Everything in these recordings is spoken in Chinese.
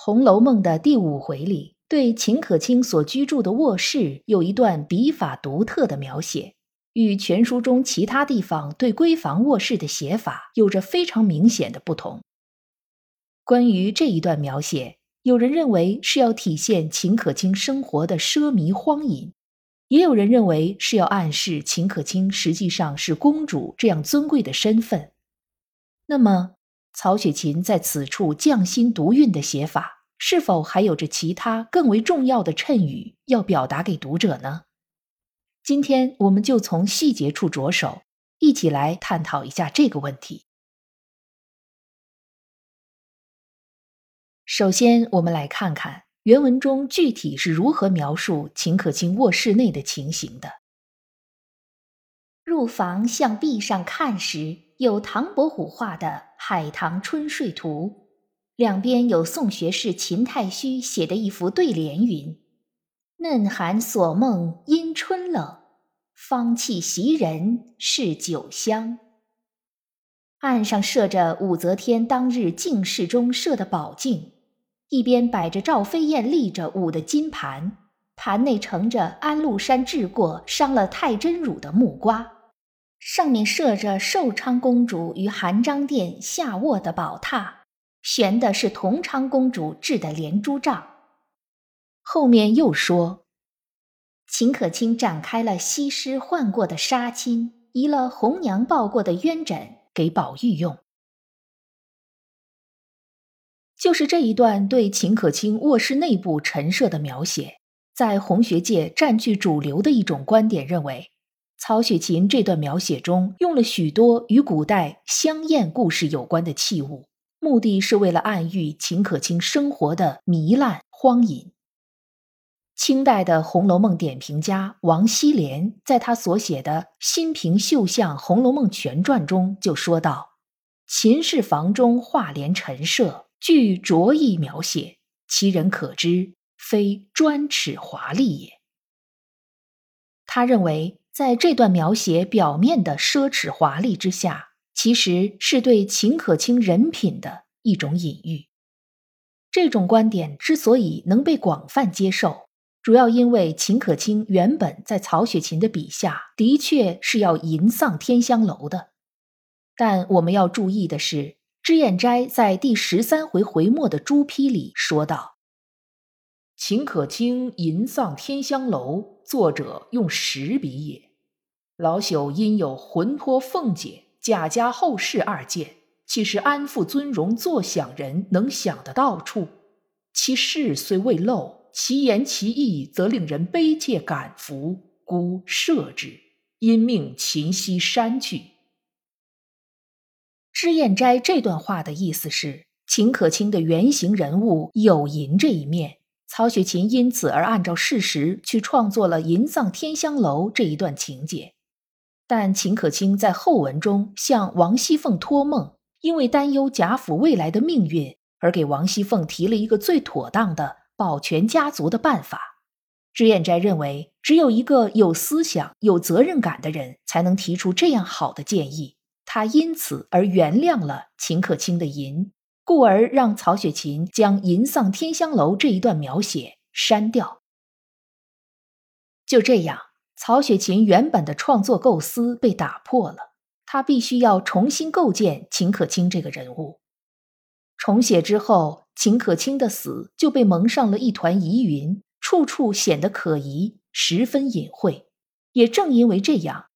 红楼梦》的第五回里，对秦可卿所居住的卧室有一段笔法独特的描写，与全书中其他地方对闺房卧室的写法有着非常明显的不同。关于这一段描写。有人认为是要体现秦可卿生活的奢靡荒淫，也有人认为是要暗示秦可卿实际上是公主这样尊贵的身份。那么，曹雪芹在此处匠心独运的写法，是否还有着其他更为重要的衬语要表达给读者呢？今天我们就从细节处着手，一起来探讨一下这个问题。首先，我们来看看原文中具体是如何描述秦可卿卧室内的情形的。入房向壁上看时，有唐伯虎画的《海棠春睡图》，两边有宋学士秦太虚写的一幅对联，云：“嫩寒锁梦因春冷，芳气袭人是酒香。”案上设着武则天当日进室中设的宝镜。一边摆着赵飞燕立着舞的金盘，盘内盛着安禄山治过伤了太真乳的木瓜，上面设着寿昌公主与含章殿下卧的宝榻，悬的是同昌公主制的连珠帐。后面又说，秦可卿展开了西施换过的纱巾，移了红娘抱过的鸳枕给宝玉用。就是这一段对秦可卿卧室内部陈设的描写，在红学界占据主流的一种观点认为，曹雪芹这段描写中用了许多与古代香艳故事有关的器物，目的是为了暗喻秦可卿生活的糜烂荒淫。清代的《红楼梦》点评家王希濂在他所写的《新平绣像红楼梦全传》中就说道：“秦氏房中画帘陈设。”据着意描写，其人可知非专尺华丽也。他认为，在这段描写表面的奢侈华丽之下，其实是对秦可卿人品的一种隐喻。这种观点之所以能被广泛接受，主要因为秦可卿原本在曹雪芹的笔下的确是要淫丧天香楼的。但我们要注意的是。脂砚斋在第十三回回末的朱批里说道：“秦可卿吟丧天香楼，作者用实笔也。老朽因有魂魄凤姐、贾家后事二件，岂是安富尊荣坐享人能想得到处？其事虽未露，其言其意则令人悲切感服，故设之。因命秦西删去。”脂砚斋这段话的意思是，秦可卿的原型人物有银这一面，曹雪芹因此而按照事实去创作了银丧天香楼这一段情节。但秦可卿在后文中向王熙凤托梦，因为担忧贾府未来的命运，而给王熙凤提了一个最妥当的保全家族的办法。脂砚斋认为，只有一个有思想、有责任感的人，才能提出这样好的建议。他因此而原谅了秦可卿的淫，故而让曹雪芹将“淫丧天香楼”这一段描写删掉。就这样，曹雪芹原本的创作构思被打破了，他必须要重新构建秦可卿这个人物。重写之后，秦可卿的死就被蒙上了一团疑云，处处显得可疑，十分隐晦。也正因为这样。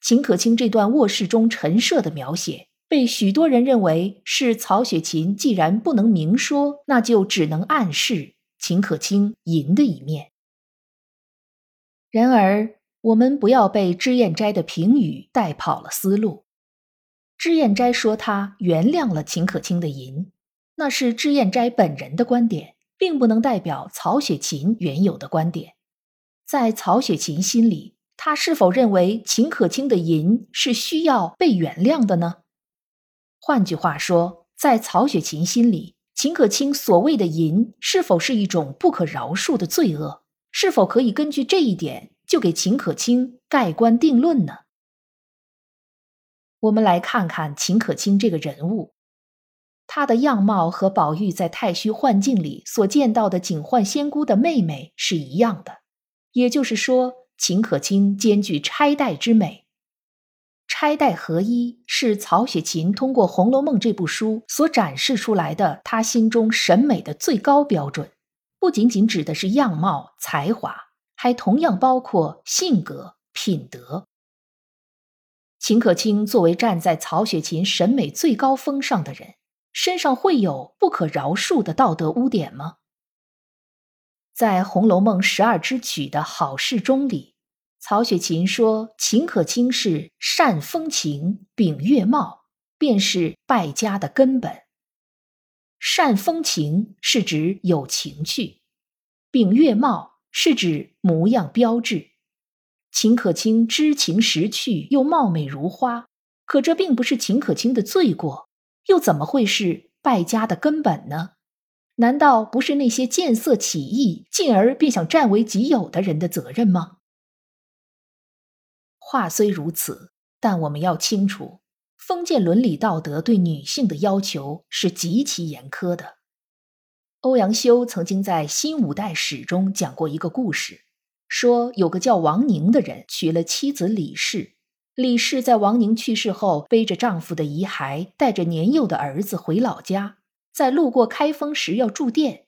秦可卿这段卧室中陈设的描写，被许多人认为是曹雪芹既然不能明说，那就只能暗示秦可卿淫的一面。然而，我们不要被脂砚斋的评语带跑了思路。脂砚斋说他原谅了秦可卿的淫，那是脂砚斋本人的观点，并不能代表曹雪芹原有的观点。在曹雪芹心里，他是否认为秦可卿的淫是需要被原谅的呢？换句话说，在曹雪芹心里，秦可卿所谓的淫是否是一种不可饶恕的罪恶？是否可以根据这一点就给秦可卿盖棺定论呢？我们来看看秦可卿这个人物，她的样貌和宝玉在太虚幻境里所见到的警幻仙姑的妹妹是一样的，也就是说，秦可卿兼具钗黛之美。钗黛合一，是曹雪芹通过《红楼梦》这部书所展示出来的他心中审美的最高标准，不仅仅指的是样貌、才华，还同样包括性格、品德。秦可卿作为站在曹雪芹审美最高峰上的人，身上会有不可饶恕的道德污点吗？在《红楼梦》十二支曲的好事中里，曹雪芹说秦可卿是善风情、秉月貌，便是败家的根本。善风情是指有情趣，秉月貌是指模样标致。秦可卿知情识趣，又貌美如花，可这并不是秦可卿的罪过，又怎么会是败家的根本呢？难道不是那些见色起意，进而便想占为己有的人的责任吗？话虽如此，但我们要清楚，封建伦理道德对女性的要求是极其严苛的。欧阳修曾经在《新五代史》中讲过一个故事。说有个叫王宁的人娶了妻子李氏，李氏在王宁去世后，背着丈夫的遗骸，带着年幼的儿子回老家，在路过开封时要住店，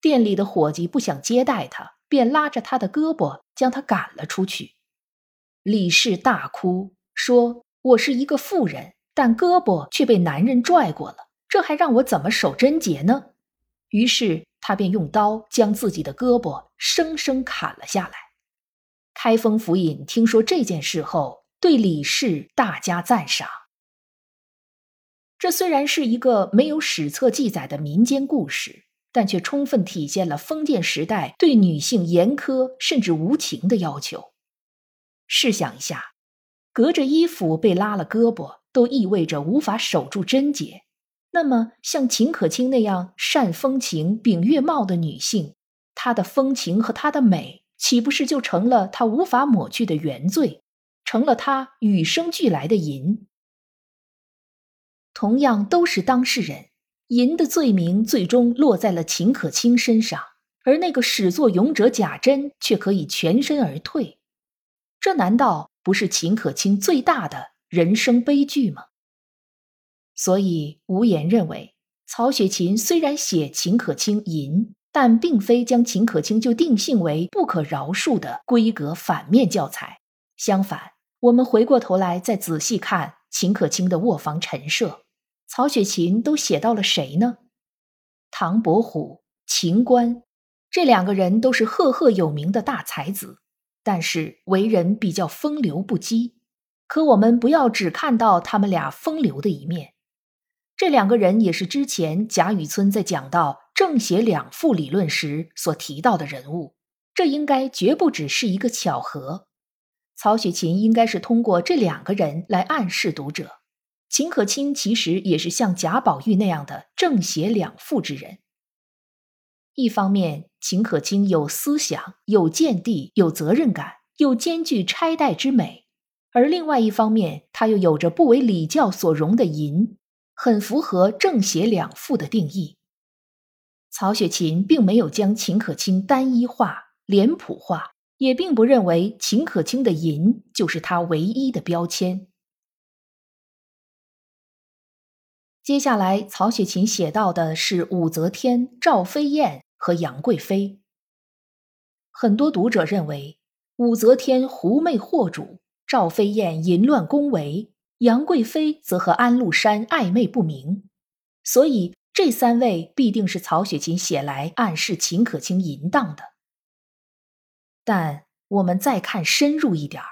店里的伙计不想接待他，便拉着他的胳膊将他赶了出去。李氏大哭说：“我是一个妇人，但胳膊却被男人拽过了，这还让我怎么守贞洁呢？”于是他便用刀将自己的胳膊生生砍了下来。开封府尹听说这件事后，对李氏大加赞赏。这虽然是一个没有史册记载的民间故事，但却充分体现了封建时代对女性严苛甚至无情的要求。试想一下，隔着衣服被拉了胳膊，都意味着无法守住贞洁。那么，像秦可卿那样善风情、秉月貌的女性，她的风情和她的美。岂不是就成了她无法抹去的原罪，成了她与生俱来的淫？同样都是当事人，淫的罪名最终落在了秦可卿身上，而那个始作俑者贾珍却可以全身而退，这难道不是秦可卿最大的人生悲剧吗？所以无言认为，曹雪芹虽然写秦可卿淫。但并非将秦可卿就定性为不可饶恕的规格反面教材。相反，我们回过头来再仔细看秦可卿的卧房陈设，曹雪芹都写到了谁呢？唐伯虎、秦观这两个人都是赫赫有名的大才子，但是为人比较风流不羁。可我们不要只看到他们俩风流的一面，这两个人也是之前贾雨村在讲到。正邪两副理论时所提到的人物，这应该绝不只是一个巧合。曹雪芹应该是通过这两个人来暗示读者，秦可卿其实也是像贾宝玉那样的正邪两副之人。一方面，秦可卿有思想、有见地、有责任感，又兼具钗黛之美；而另外一方面，他又有着不为礼教所容的淫，很符合正邪两副的定义。曹雪芹并没有将秦可卿单一化、脸谱化，也并不认为秦可卿的淫就是他唯一的标签。接下来，曹雪芹写到的是武则天、赵飞燕和杨贵妃。很多读者认为，武则天狐媚惑主，赵飞燕淫乱宫闱，杨贵妃则和安禄山暧昧不明，所以。这三位必定是曹雪芹写来暗示秦可卿淫荡的。但我们再看深入一点儿，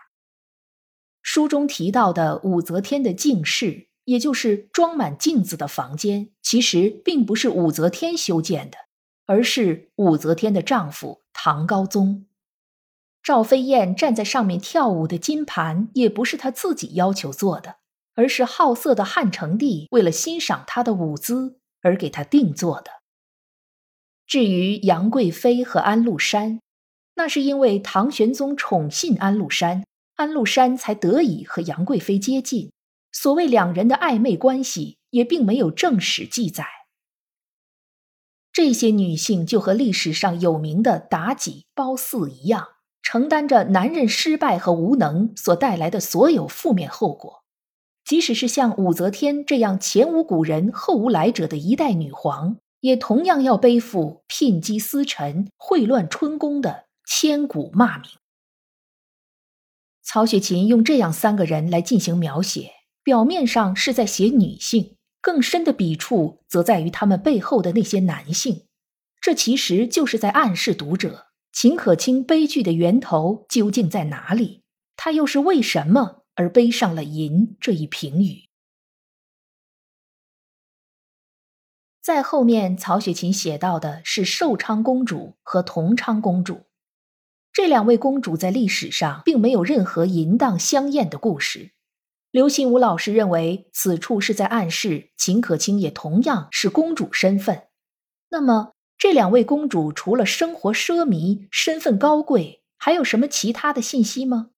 书中提到的武则天的姓氏也就是装满镜子的房间，其实并不是武则天修建的，而是武则天的丈夫唐高宗。赵飞燕站在上面跳舞的金盘，也不是她自己要求做的，而是好色的汉成帝为了欣赏她的舞姿而给她定做的。至于杨贵妃和安禄山，那是因为唐玄宗宠信安禄山，安禄山才得以和杨贵妃接近。所谓两人的暧昧关系，也并没有正史记载。这些女性就和历史上有名的妲己、褒姒一样。承担着男人失败和无能所带来的所有负面后果，即使是像武则天这样前无古人后无来者的一代女皇，也同样要背负聘姬司臣、秽乱春宫的千古骂名。曹雪芹用这样三个人来进行描写，表面上是在写女性，更深的笔触则在于他们背后的那些男性，这其实就是在暗示读者。秦可卿悲剧的源头究竟在哪里？他又是为什么而背上了淫这一评语？在后面，曹雪芹写到的是寿昌公主和同昌公主，这两位公主在历史上并没有任何淫荡香艳的故事。刘心武老师认为，此处是在暗示秦可卿也同样是公主身份。那么？这两位公主除了生活奢靡、身份高贵，还有什么其他的信息吗？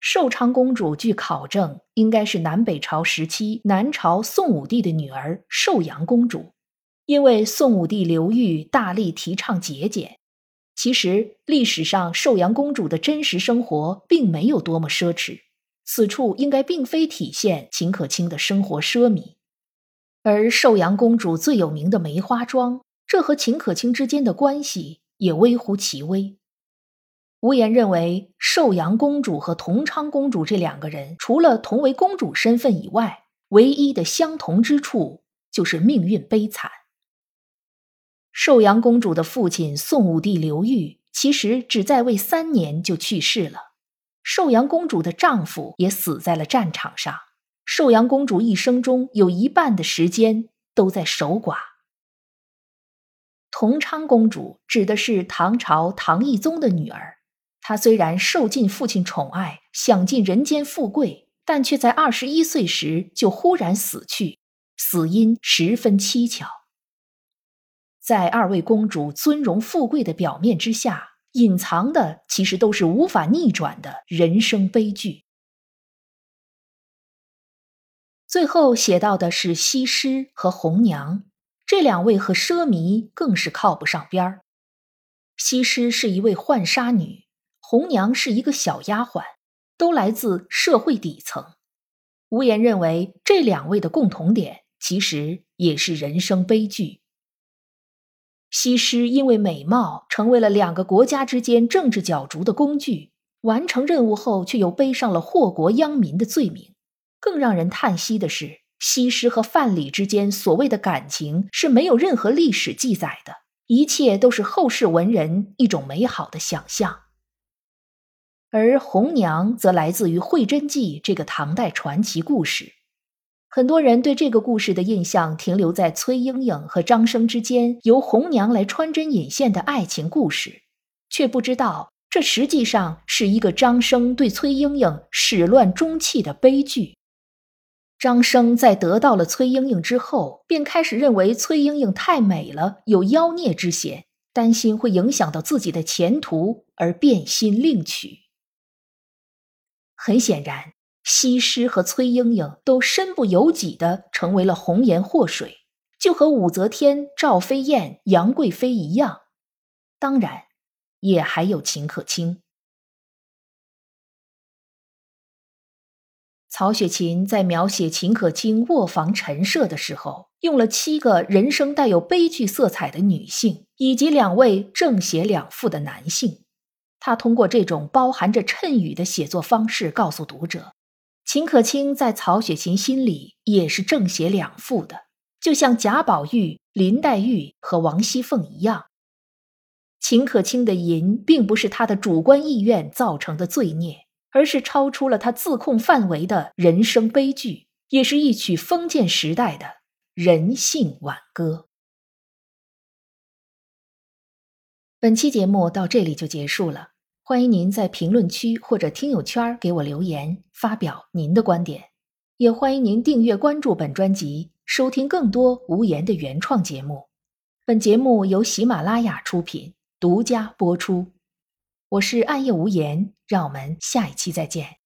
寿昌公主据考证，应该是南北朝时期南朝宋武帝的女儿寿阳公主。因为宋武帝刘裕大力提倡节俭，其实历史上寿阳公主的真实生活并没有多么奢侈。此处应该并非体现秦可卿的生活奢靡。而寿阳公主最有名的梅花妆，这和秦可卿之间的关系也微乎其微。无言认为，寿阳公主和同昌公主这两个人，除了同为公主身份以外，唯一的相同之处就是命运悲惨。寿阳公主的父亲宋武帝刘裕，其实只在位三年就去世了，寿阳公主的丈夫也死在了战场上。寿阳公主一生中有一半的时间都在守寡。同昌公主指的是唐朝唐懿宗的女儿，她虽然受尽父亲宠爱，享尽人间富贵，但却在二十一岁时就忽然死去，死因十分蹊跷。在二位公主尊荣富贵的表面之下，隐藏的其实都是无法逆转的人生悲剧。最后写到的是西施和红娘，这两位和奢靡更是靠不上边儿。西施是一位浣纱女，红娘是一个小丫鬟，都来自社会底层。无言认为这两位的共同点其实也是人生悲剧。西施因为美貌成为了两个国家之间政治角逐的工具，完成任务后却又背上了祸国殃民的罪名。更让人叹息的是，西施和范蠡之间所谓的感情是没有任何历史记载的，一切都是后世文人一种美好的想象。而红娘则来自于《会真记》这个唐代传奇故事，很多人对这个故事的印象停留在崔莺莺和张生之间由红娘来穿针引线的爱情故事，却不知道这实际上是一个张生对崔莺莺始乱终弃的悲剧。张生在得到了崔莺莺之后，便开始认为崔莺莺太美了，有妖孽之嫌，担心会影响到自己的前途，而变心另娶。很显然，西施和崔莺莺都身不由己的成为了红颜祸水，就和武则天、赵飞燕、杨贵妃一样。当然，也还有秦可卿。曹雪芹在描写秦可卿卧房陈设的时候，用了七个人生带有悲剧色彩的女性，以及两位正邪两副的男性。他通过这种包含着衬语的写作方式，告诉读者，秦可卿在曹雪芹心里也是正邪两副的，就像贾宝玉、林黛玉和王熙凤一样。秦可卿的淫，并不是他的主观意愿造成的罪孽。而是超出了他自控范围的人生悲剧，也是一曲封建时代的人性挽歌。本期节目到这里就结束了，欢迎您在评论区或者听友圈给我留言，发表您的观点。也欢迎您订阅关注本专辑，收听更多无言的原创节目。本节目由喜马拉雅出品，独家播出。我是暗夜无言，让我们下一期再见。